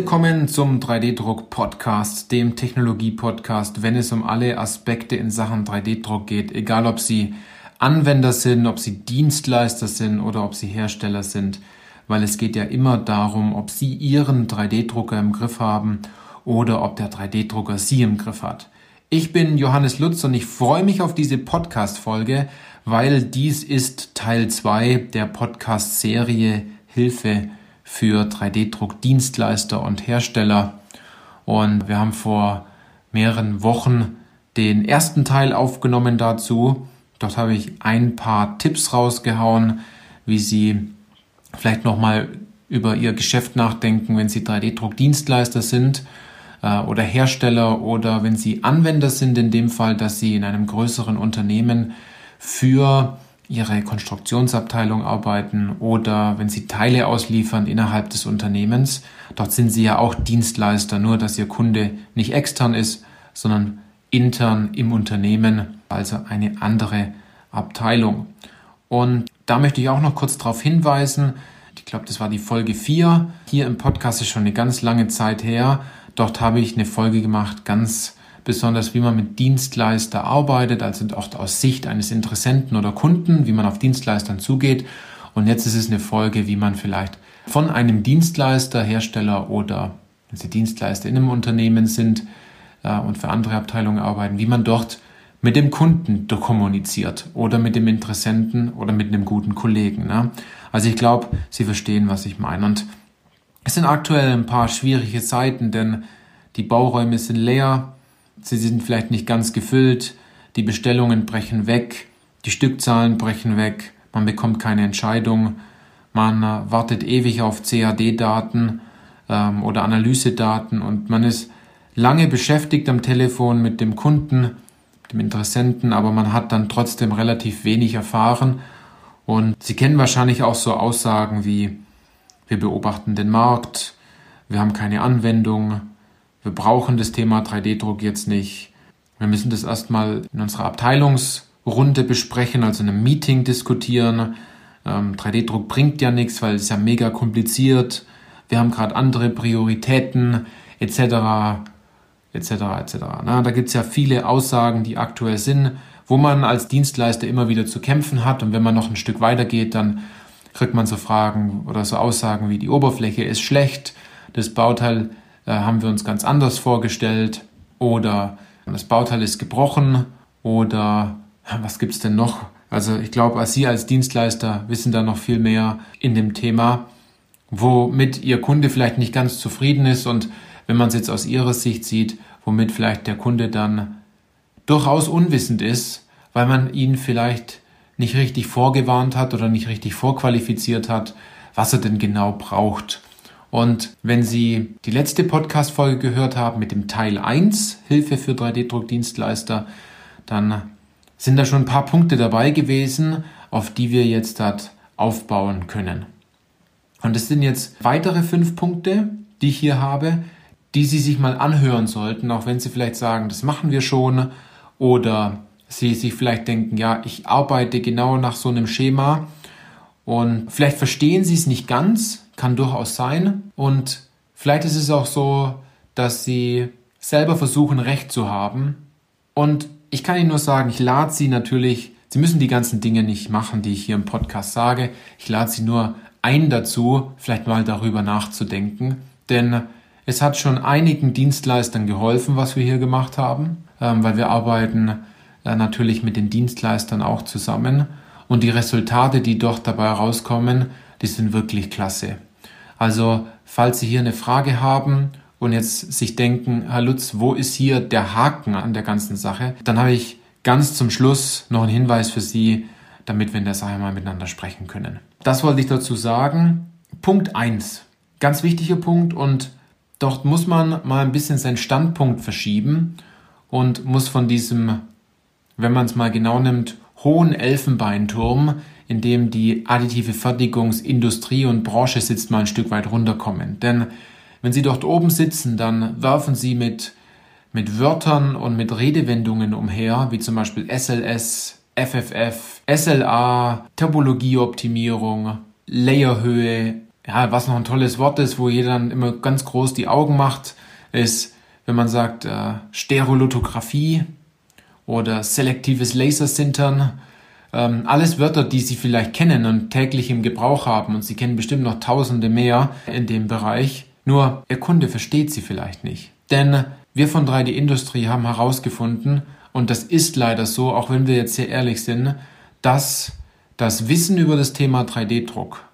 Willkommen zum 3D-Druck-Podcast, dem Technologie-Podcast, wenn es um alle Aspekte in Sachen 3D-Druck geht, egal ob Sie Anwender sind, ob Sie Dienstleister sind oder ob Sie Hersteller sind, weil es geht ja immer darum, ob Sie Ihren 3D-Drucker im Griff haben oder ob der 3D-Drucker Sie im Griff hat. Ich bin Johannes Lutz und ich freue mich auf diese Podcast-Folge, weil dies ist Teil 2 der Podcast-Serie Hilfe für 3D-Druck-Dienstleister und Hersteller. Und wir haben vor mehreren Wochen den ersten Teil aufgenommen dazu. Dort habe ich ein paar Tipps rausgehauen, wie Sie vielleicht nochmal über Ihr Geschäft nachdenken, wenn Sie 3D-Druck-Dienstleister sind äh, oder Hersteller oder wenn Sie Anwender sind, in dem Fall, dass Sie in einem größeren Unternehmen für ihre Konstruktionsabteilung arbeiten oder wenn sie Teile ausliefern innerhalb des Unternehmens. Dort sind sie ja auch Dienstleister, nur dass ihr Kunde nicht extern ist, sondern intern im Unternehmen, also eine andere Abteilung. Und da möchte ich auch noch kurz darauf hinweisen, ich glaube, das war die Folge 4. Hier im Podcast ist schon eine ganz lange Zeit her. Dort habe ich eine Folge gemacht, ganz besonders wie man mit Dienstleister arbeitet, also auch aus Sicht eines Interessenten oder Kunden, wie man auf Dienstleistern zugeht. Und jetzt ist es eine Folge, wie man vielleicht von einem Dienstleister, Hersteller oder wenn Sie Dienstleister in einem Unternehmen sind äh, und für andere Abteilungen arbeiten, wie man dort mit dem Kunden kommuniziert oder mit dem Interessenten oder mit einem guten Kollegen. Ne? Also ich glaube, Sie verstehen, was ich meine. Und es sind aktuell ein paar schwierige Zeiten, denn die Bauräume sind leer, sie sind vielleicht nicht ganz gefüllt, die Bestellungen brechen weg, die Stückzahlen brechen weg, man bekommt keine Entscheidung, man wartet ewig auf CAD-Daten ähm, oder Analysedaten und man ist lange beschäftigt am Telefon mit dem Kunden, dem Interessenten, aber man hat dann trotzdem relativ wenig erfahren. Und Sie kennen wahrscheinlich auch so Aussagen wie, wir beobachten den Markt, wir haben keine Anwendung, wir brauchen das Thema 3D-Druck jetzt nicht. Wir müssen das erstmal in unserer Abteilungsrunde besprechen, also in einem Meeting diskutieren. Ähm, 3D-Druck bringt ja nichts, weil es ja mega kompliziert. Wir haben gerade andere Prioritäten etc. etc. etc. Na, da gibt es ja viele Aussagen, die aktuell sind, wo man als Dienstleister immer wieder zu kämpfen hat. Und wenn man noch ein Stück weiter geht, dann kriegt man so Fragen oder so Aussagen wie die Oberfläche ist schlecht, das Bauteil haben wir uns ganz anders vorgestellt oder das Bauteil ist gebrochen oder was gibt es denn noch? Also ich glaube, Sie als Dienstleister wissen da noch viel mehr in dem Thema, womit Ihr Kunde vielleicht nicht ganz zufrieden ist und wenn man es jetzt aus Ihrer Sicht sieht, womit vielleicht der Kunde dann durchaus unwissend ist, weil man ihn vielleicht nicht richtig vorgewarnt hat oder nicht richtig vorqualifiziert hat, was er denn genau braucht. Und wenn Sie die letzte Podcast-Folge gehört haben mit dem Teil 1, Hilfe für 3D-Druckdienstleister, dann sind da schon ein paar Punkte dabei gewesen, auf die wir jetzt dort aufbauen können. Und es sind jetzt weitere fünf Punkte, die ich hier habe, die Sie sich mal anhören sollten, auch wenn Sie vielleicht sagen, das machen wir schon, oder Sie sich vielleicht denken, ja, ich arbeite genau nach so einem Schema und vielleicht verstehen Sie es nicht ganz, kann durchaus sein. Und vielleicht ist es auch so, dass sie selber versuchen, Recht zu haben. Und ich kann Ihnen nur sagen, ich lade Sie natürlich, Sie müssen die ganzen Dinge nicht machen, die ich hier im Podcast sage. Ich lade Sie nur ein dazu, vielleicht mal darüber nachzudenken. Denn es hat schon einigen Dienstleistern geholfen, was wir hier gemacht haben, ähm, weil wir arbeiten äh, natürlich mit den Dienstleistern auch zusammen. Und die Resultate, die dort dabei rauskommen, die sind wirklich klasse. Also, falls Sie hier eine Frage haben und jetzt sich denken, Herr Lutz, wo ist hier der Haken an der ganzen Sache, dann habe ich ganz zum Schluss noch einen Hinweis für Sie, damit wir in der Sache mal miteinander sprechen können. Das wollte ich dazu sagen. Punkt 1. Ganz wichtiger Punkt und dort muss man mal ein bisschen seinen Standpunkt verschieben und muss von diesem, wenn man es mal genau nimmt, hohen Elfenbeinturm in dem die additive Fertigungsindustrie und Branche sitzt, mal ein Stück weit runterkommen. Denn wenn Sie dort oben sitzen, dann werfen Sie mit, mit Wörtern und mit Redewendungen umher, wie zum Beispiel SLS, FFF, SLA, Topologieoptimierung, Layerhöhe, ja, was noch ein tolles Wort ist, wo jeder dann immer ganz groß die Augen macht, ist, wenn man sagt, äh, Stereolithografie oder selektives Lasersintern. Ähm, alles Wörter, die Sie vielleicht kennen und täglich im Gebrauch haben und Sie kennen bestimmt noch tausende mehr in dem Bereich. Nur Ihr Kunde versteht sie vielleicht nicht. Denn wir von 3D Industrie haben herausgefunden, und das ist leider so, auch wenn wir jetzt sehr ehrlich sind, dass das Wissen über das Thema 3D-Druck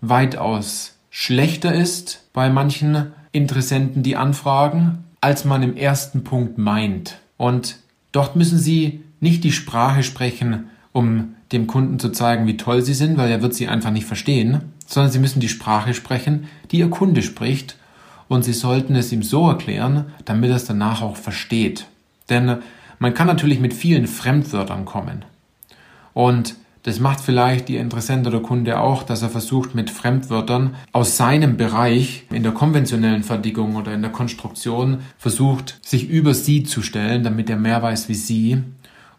weitaus schlechter ist bei manchen Interessenten, die anfragen, als man im ersten Punkt meint. Und dort müssen Sie nicht die Sprache sprechen, um dem Kunden zu zeigen, wie toll Sie sind, weil er wird Sie einfach nicht verstehen, sondern Sie müssen die Sprache sprechen, die Ihr Kunde spricht und Sie sollten es ihm so erklären, damit er es danach auch versteht. Denn man kann natürlich mit vielen Fremdwörtern kommen. Und das macht vielleicht Ihr Interessent oder Kunde auch, dass er versucht, mit Fremdwörtern aus seinem Bereich in der konventionellen Fertigung oder in der Konstruktion versucht, sich über Sie zu stellen, damit er mehr weiß wie Sie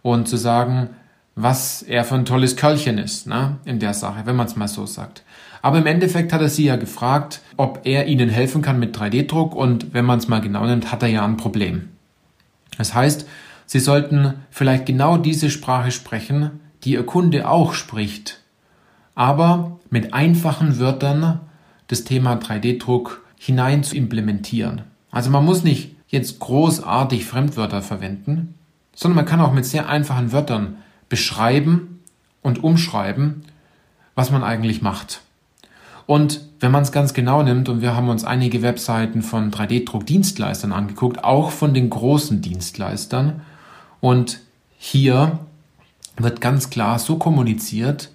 und zu sagen, was er für ein tolles Kerlchen ist, ne, in der Sache, wenn man es mal so sagt. Aber im Endeffekt hat er sie ja gefragt, ob er ihnen helfen kann mit 3D-Druck und wenn man es mal genau nimmt, hat er ja ein Problem. Das heißt, sie sollten vielleicht genau diese Sprache sprechen, die Ihr Kunde auch spricht, aber mit einfachen Wörtern das Thema 3D-Druck hinein zu implementieren. Also man muss nicht jetzt großartig Fremdwörter verwenden, sondern man kann auch mit sehr einfachen Wörtern beschreiben und umschreiben, was man eigentlich macht. Und wenn man es ganz genau nimmt, und wir haben uns einige Webseiten von 3D-Druckdienstleistern angeguckt, auch von den großen Dienstleistern, und hier wird ganz klar so kommuniziert,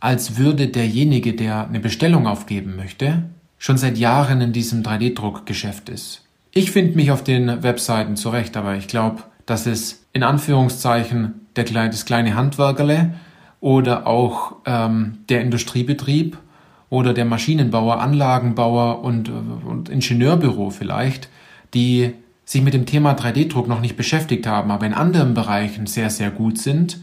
als würde derjenige, der eine Bestellung aufgeben möchte, schon seit Jahren in diesem 3D-Druckgeschäft ist. Ich finde mich auf den Webseiten zurecht, aber ich glaube, dass es in Anführungszeichen der, das kleine Handwerkerle oder auch ähm, der Industriebetrieb oder der Maschinenbauer, Anlagenbauer und, und Ingenieurbüro vielleicht, die sich mit dem Thema 3D-Druck noch nicht beschäftigt haben, aber in anderen Bereichen sehr, sehr gut sind,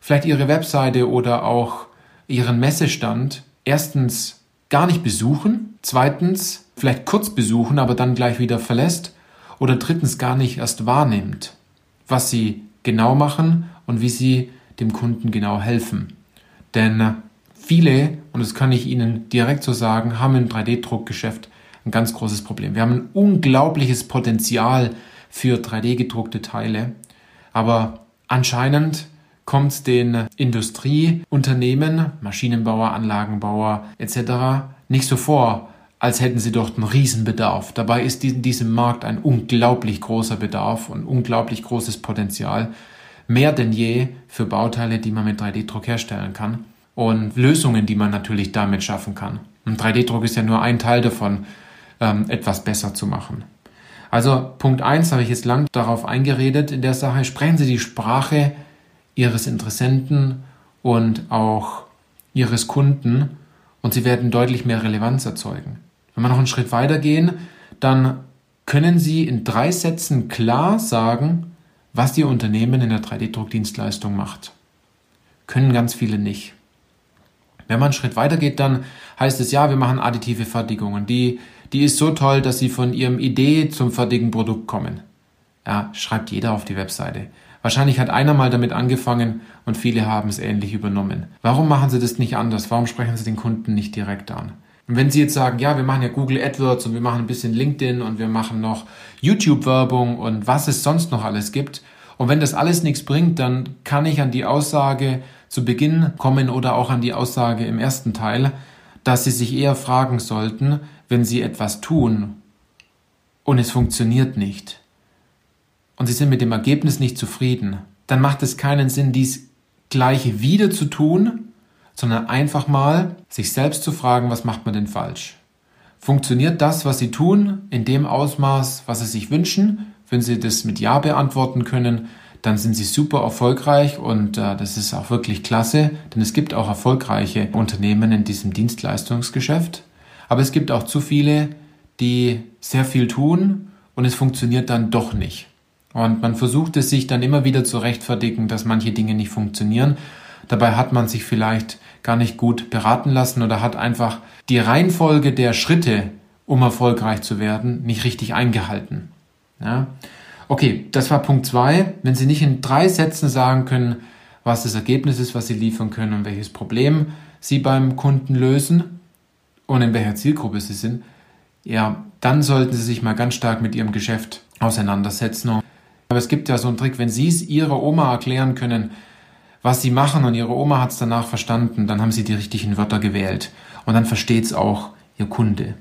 vielleicht ihre Webseite oder auch ihren Messestand erstens gar nicht besuchen, zweitens vielleicht kurz besuchen, aber dann gleich wieder verlässt oder drittens gar nicht erst wahrnimmt, was sie genau machen und wie sie dem Kunden genau helfen. Denn Viele, und das kann ich Ihnen direkt so sagen, haben im 3D-Druckgeschäft ein ganz großes Problem. Wir haben ein unglaubliches Potenzial für 3D-gedruckte Teile, aber anscheinend kommt den Industrieunternehmen, Maschinenbauer, Anlagenbauer etc. nicht so vor, als hätten sie dort einen Riesenbedarf. Dabei ist in diesem Markt ein unglaublich großer Bedarf und unglaublich großes Potenzial, mehr denn je für Bauteile, die man mit 3D-Druck herstellen kann und Lösungen, die man natürlich damit schaffen kann. Und 3D-Druck ist ja nur ein Teil davon, ähm, etwas besser zu machen. Also Punkt eins habe ich jetzt lang darauf eingeredet in der Sache. Sprechen Sie die Sprache Ihres Interessenten und auch Ihres Kunden und Sie werden deutlich mehr Relevanz erzeugen. Wenn wir noch einen Schritt weiter gehen, dann können Sie in drei Sätzen klar sagen, was Ihr Unternehmen in der 3D-Druckdienstleistung macht. Können ganz viele nicht. Wenn man einen Schritt weiter geht, dann heißt es ja, wir machen additive Fertigungen. Die, die ist so toll, dass sie von ihrem Idee zum fertigen Produkt kommen. Ja, schreibt jeder auf die Webseite. Wahrscheinlich hat einer mal damit angefangen und viele haben es ähnlich übernommen. Warum machen sie das nicht anders? Warum sprechen sie den Kunden nicht direkt an? Und wenn Sie jetzt sagen, ja, wir machen ja Google AdWords und wir machen ein bisschen LinkedIn und wir machen noch YouTube-Werbung und was es sonst noch alles gibt, und wenn das alles nichts bringt, dann kann ich an die Aussage zu Beginn kommen oder auch an die Aussage im ersten Teil, dass Sie sich eher fragen sollten, wenn Sie etwas tun und es funktioniert nicht und Sie sind mit dem Ergebnis nicht zufrieden, dann macht es keinen Sinn, dies gleiche wieder zu tun, sondern einfach mal sich selbst zu fragen, was macht man denn falsch? Funktioniert das, was Sie tun, in dem Ausmaß, was Sie sich wünschen? Wenn Sie das mit Ja beantworten können, dann sind sie super erfolgreich und äh, das ist auch wirklich klasse, denn es gibt auch erfolgreiche Unternehmen in diesem Dienstleistungsgeschäft. Aber es gibt auch zu viele, die sehr viel tun und es funktioniert dann doch nicht. Und man versucht es sich dann immer wieder zu rechtfertigen, dass manche Dinge nicht funktionieren. Dabei hat man sich vielleicht gar nicht gut beraten lassen oder hat einfach die Reihenfolge der Schritte, um erfolgreich zu werden, nicht richtig eingehalten. Ja? Okay, das war Punkt zwei. Wenn Sie nicht in drei Sätzen sagen können, was das Ergebnis ist, was Sie liefern können und welches Problem Sie beim Kunden lösen und in welcher Zielgruppe Sie sind, ja, dann sollten Sie sich mal ganz stark mit Ihrem Geschäft auseinandersetzen. Aber es gibt ja so einen Trick, wenn Sie es Ihrer Oma erklären können, was Sie machen und Ihre Oma hat es danach verstanden, dann haben Sie die richtigen Wörter gewählt und dann versteht es auch Ihr Kunde.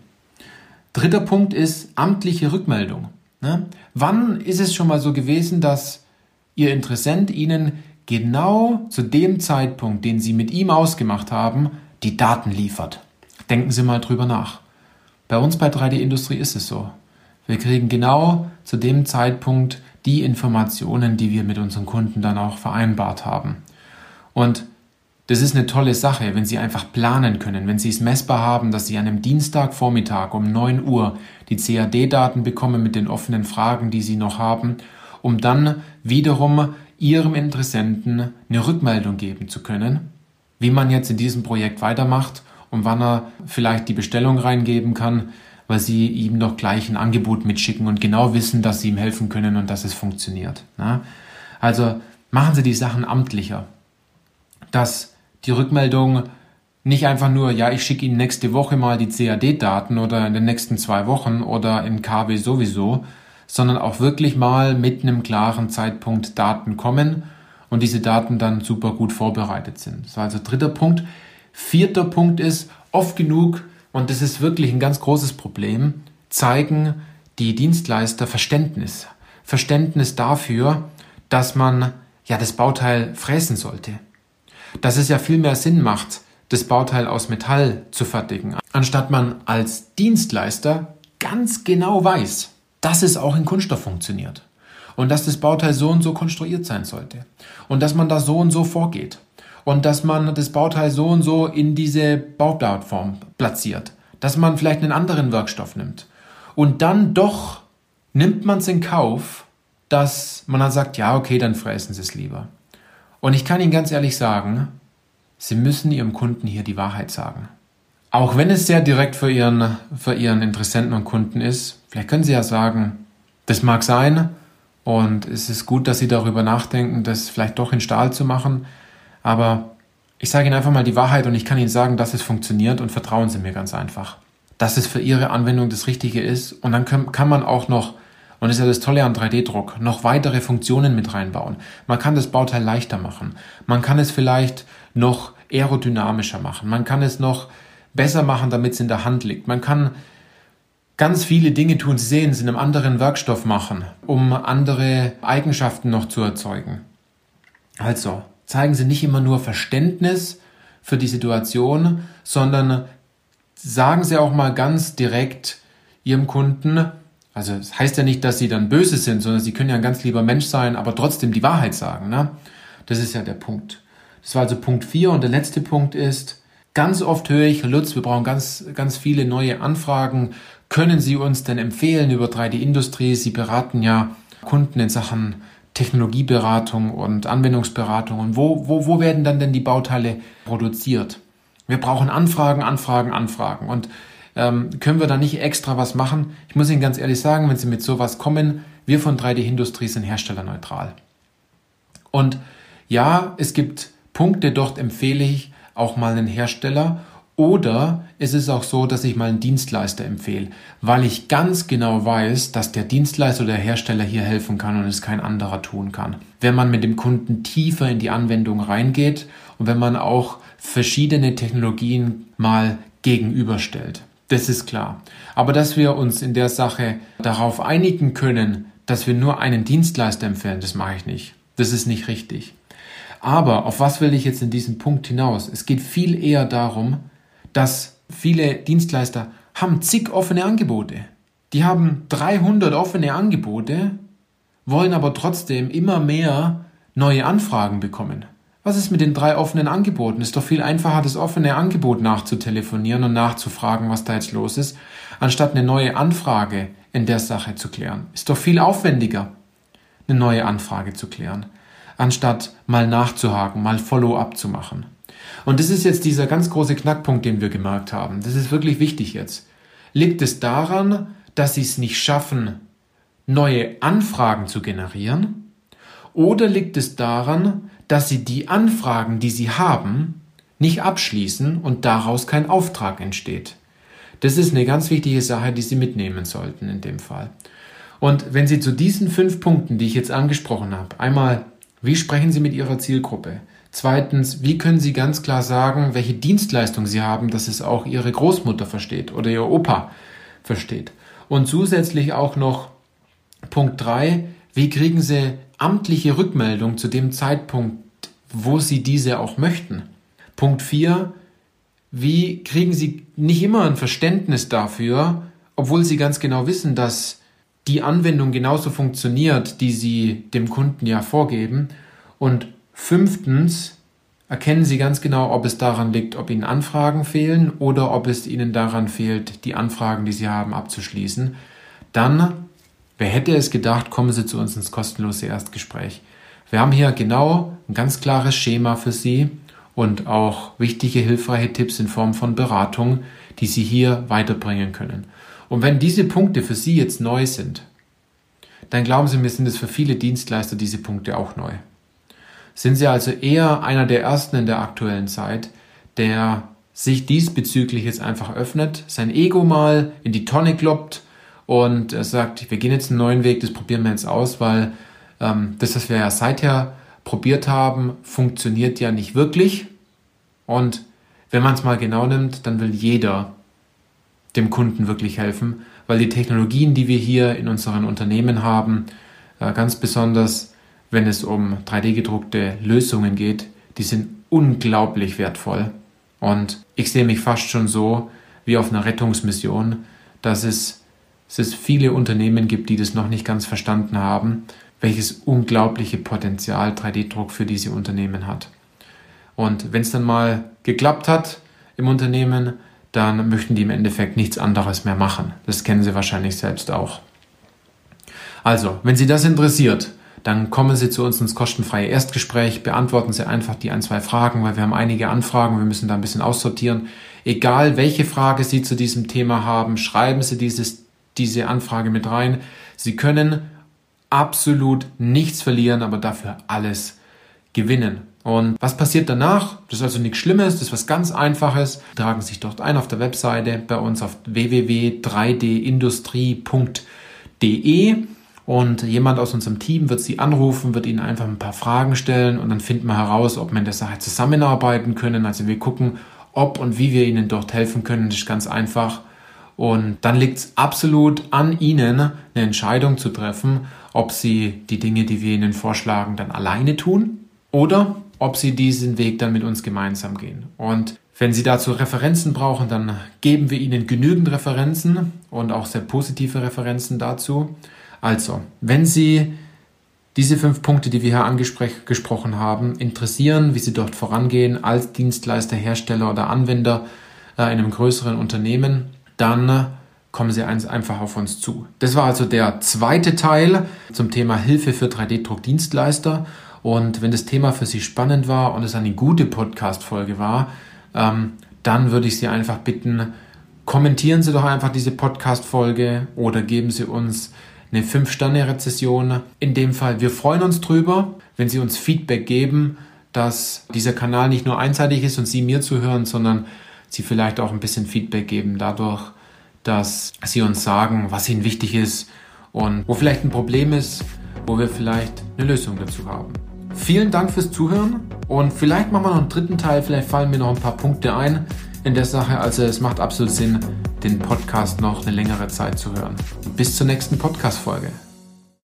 Dritter Punkt ist amtliche Rückmeldung. Ne? Wann ist es schon mal so gewesen, dass Ihr Interessent Ihnen genau zu dem Zeitpunkt, den Sie mit ihm ausgemacht haben, die Daten liefert? Denken Sie mal drüber nach. Bei uns bei 3D Industrie ist es so. Wir kriegen genau zu dem Zeitpunkt die Informationen, die wir mit unseren Kunden dann auch vereinbart haben. Und das ist eine tolle Sache, wenn Sie einfach planen können, wenn Sie es messbar haben, dass Sie an einem Dienstagvormittag um 9 Uhr die CAD-Daten bekommen mit den offenen Fragen, die Sie noch haben, um dann wiederum Ihrem Interessenten eine Rückmeldung geben zu können, wie man jetzt in diesem Projekt weitermacht und wann er vielleicht die Bestellung reingeben kann, weil Sie ihm noch gleich ein Angebot mitschicken und genau wissen, dass Sie ihm helfen können und dass es funktioniert. Also machen Sie die Sachen amtlicher, dass die Rückmeldung nicht einfach nur, ja, ich schicke Ihnen nächste Woche mal die CAD-Daten oder in den nächsten zwei Wochen oder in KW sowieso, sondern auch wirklich mal mit einem klaren Zeitpunkt Daten kommen und diese Daten dann super gut vorbereitet sind. Das war also dritter Punkt. Vierter Punkt ist, oft genug, und das ist wirklich ein ganz großes Problem, zeigen die Dienstleister Verständnis. Verständnis dafür, dass man ja das Bauteil fräsen sollte. Dass es ja viel mehr Sinn macht, das Bauteil aus Metall zu fertigen, anstatt man als Dienstleister ganz genau weiß, dass es auch in Kunststoff funktioniert. Und dass das Bauteil so und so konstruiert sein sollte. Und dass man da so und so vorgeht und dass man das Bauteil so und so in diese Bauplattform platziert, dass man vielleicht einen anderen Werkstoff nimmt und dann doch nimmt man es in Kauf, dass man dann sagt, ja, okay, dann fräsen Sie es lieber. Und ich kann Ihnen ganz ehrlich sagen, Sie müssen Ihrem Kunden hier die Wahrheit sagen. Auch wenn es sehr direkt für Ihren, für Ihren Interessenten und Kunden ist, vielleicht können Sie ja sagen, das mag sein und es ist gut, dass Sie darüber nachdenken, das vielleicht doch in Stahl zu machen, aber ich sage Ihnen einfach mal die Wahrheit und ich kann Ihnen sagen, dass es funktioniert und vertrauen Sie mir ganz einfach, dass es für Ihre Anwendung das Richtige ist und dann kann, man auch noch und das ist ja das Tolle an 3D-Druck, noch weitere Funktionen mit reinbauen. Man kann das Bauteil leichter machen. Man kann es vielleicht noch aerodynamischer machen. Man kann es noch besser machen, damit es in der Hand liegt. Man kann ganz viele Dinge tun. Sie sehen es in einem anderen Werkstoff machen, um andere Eigenschaften noch zu erzeugen. Also, zeigen Sie nicht immer nur Verständnis für die Situation, sondern sagen Sie auch mal ganz direkt Ihrem Kunden, also es das heißt ja nicht, dass sie dann böse sind, sondern sie können ja ein ganz lieber Mensch sein, aber trotzdem die Wahrheit sagen. Ne? Das ist ja der Punkt. Das war also Punkt 4 und der letzte Punkt ist, ganz oft höre ich, Lutz, wir brauchen ganz, ganz viele neue Anfragen. Können Sie uns denn empfehlen über 3D-Industrie? Sie beraten ja Kunden in Sachen Technologieberatung und Anwendungsberatung. Und wo, wo, wo werden dann denn die Bauteile produziert? Wir brauchen Anfragen, Anfragen, Anfragen. Und ähm, können wir da nicht extra was machen? Ich muss Ihnen ganz ehrlich sagen, wenn Sie mit sowas kommen, wir von 3D-Industrie sind herstellerneutral. Und ja, es gibt Punkte, dort empfehle ich auch mal einen Hersteller oder es ist auch so, dass ich mal einen Dienstleister empfehle, weil ich ganz genau weiß, dass der Dienstleister oder der Hersteller hier helfen kann und es kein anderer tun kann. Wenn man mit dem Kunden tiefer in die Anwendung reingeht und wenn man auch verschiedene Technologien mal gegenüberstellt. Das ist klar. Aber dass wir uns in der Sache darauf einigen können, dass wir nur einen Dienstleister empfehlen, das mache ich nicht. Das ist nicht richtig. Aber auf was will ich jetzt in diesem Punkt hinaus? Es geht viel eher darum, dass viele Dienstleister haben zig offene Angebote. Die haben 300 offene Angebote, wollen aber trotzdem immer mehr neue Anfragen bekommen. Was ist mit den drei offenen Angeboten? Ist doch viel einfacher, das offene Angebot nachzutelefonieren und nachzufragen, was da jetzt los ist, anstatt eine neue Anfrage in der Sache zu klären. Ist doch viel aufwendiger, eine neue Anfrage zu klären. anstatt mal nachzuhaken, mal Follow-up zu machen. Und das ist jetzt dieser ganz große Knackpunkt, den wir gemerkt haben. Das ist wirklich wichtig jetzt. Liegt es daran, dass sie es nicht schaffen, neue Anfragen zu generieren? Oder liegt es daran, dass sie die Anfragen, die sie haben, nicht abschließen und daraus kein Auftrag entsteht? Das ist eine ganz wichtige Sache, die Sie mitnehmen sollten in dem Fall. Und wenn Sie zu diesen fünf Punkten, die ich jetzt angesprochen habe, einmal, wie sprechen Sie mit Ihrer Zielgruppe? Zweitens, wie können Sie ganz klar sagen, welche Dienstleistung Sie haben, dass es auch Ihre Großmutter versteht oder Ihr Opa versteht? Und zusätzlich auch noch Punkt drei: wie kriegen Sie amtliche Rückmeldung zu dem Zeitpunkt, wo Sie diese auch möchten? Punkt vier: wie kriegen Sie nicht immer ein Verständnis dafür, obwohl Sie ganz genau wissen, dass die Anwendung genauso funktioniert, die Sie dem Kunden ja vorgeben? Und Fünftens erkennen Sie ganz genau, ob es daran liegt, ob Ihnen Anfragen fehlen oder ob es Ihnen daran fehlt, die Anfragen, die Sie haben, abzuschließen. Dann, wer hätte es gedacht, kommen Sie zu uns ins kostenlose Erstgespräch. Wir haben hier genau ein ganz klares Schema für Sie und auch wichtige, hilfreiche Tipps in Form von Beratung, die Sie hier weiterbringen können. Und wenn diese Punkte für Sie jetzt neu sind, dann glauben Sie mir, sind es für viele Dienstleister diese Punkte auch neu sind sie also eher einer der ersten in der aktuellen Zeit, der sich diesbezüglich jetzt einfach öffnet, sein Ego mal in die Tonne kloppt und er sagt, wir gehen jetzt einen neuen Weg, das probieren wir jetzt aus, weil ähm, das, was wir ja seither probiert haben, funktioniert ja nicht wirklich. Und wenn man es mal genau nimmt, dann will jeder dem Kunden wirklich helfen, weil die Technologien, die wir hier in unseren Unternehmen haben, äh, ganz besonders wenn es um 3D-gedruckte Lösungen geht, die sind unglaublich wertvoll. Und ich sehe mich fast schon so wie auf einer Rettungsmission, dass es, dass es viele Unternehmen gibt, die das noch nicht ganz verstanden haben, welches unglaubliche Potenzial 3D-Druck für diese Unternehmen hat. Und wenn es dann mal geklappt hat im Unternehmen, dann möchten die im Endeffekt nichts anderes mehr machen. Das kennen Sie wahrscheinlich selbst auch. Also, wenn Sie das interessiert, dann kommen Sie zu uns ins kostenfreie Erstgespräch, beantworten Sie einfach die ein, zwei Fragen, weil wir haben einige Anfragen, wir müssen da ein bisschen aussortieren. Egal welche Frage Sie zu diesem Thema haben, schreiben Sie dieses, diese Anfrage mit rein. Sie können absolut nichts verlieren, aber dafür alles gewinnen. Und was passiert danach? Das ist also nichts Schlimmes, das ist was ganz Einfaches. Tragen Sie sich dort ein auf der Webseite bei uns auf www.3dindustrie.de und jemand aus unserem Team wird Sie anrufen, wird Ihnen einfach ein paar Fragen stellen und dann finden wir heraus, ob wir in der Sache zusammenarbeiten können. Also wir gucken, ob und wie wir Ihnen dort helfen können. Das ist ganz einfach. Und dann liegt es absolut an Ihnen, eine Entscheidung zu treffen, ob Sie die Dinge, die wir Ihnen vorschlagen, dann alleine tun oder ob Sie diesen Weg dann mit uns gemeinsam gehen. Und wenn Sie dazu Referenzen brauchen, dann geben wir Ihnen genügend Referenzen und auch sehr positive Referenzen dazu. Also, wenn Sie diese fünf Punkte, die wir hier angesprochen haben, interessieren, wie Sie dort vorangehen als Dienstleister, Hersteller oder Anwender äh, in einem größeren Unternehmen, dann kommen Sie einfach auf uns zu. Das war also der zweite Teil zum Thema Hilfe für 3D-Druckdienstleister. Und wenn das Thema für Sie spannend war und es eine gute Podcast-Folge war, ähm, dann würde ich Sie einfach bitten, kommentieren Sie doch einfach diese Podcast-Folge oder geben Sie uns eine 5-Sterne-Rezession. In dem Fall, wir freuen uns drüber, wenn Sie uns Feedback geben, dass dieser Kanal nicht nur einseitig ist und Sie mir zuhören, sondern Sie vielleicht auch ein bisschen Feedback geben dadurch, dass Sie uns sagen, was Ihnen wichtig ist und wo vielleicht ein Problem ist, wo wir vielleicht eine Lösung dazu haben. Vielen Dank fürs Zuhören und vielleicht machen wir noch einen dritten Teil, vielleicht fallen mir noch ein paar Punkte ein in der Sache. Also es macht absolut Sinn, den Podcast noch eine längere Zeit zu hören. Bis zur nächsten Podcast-Folge.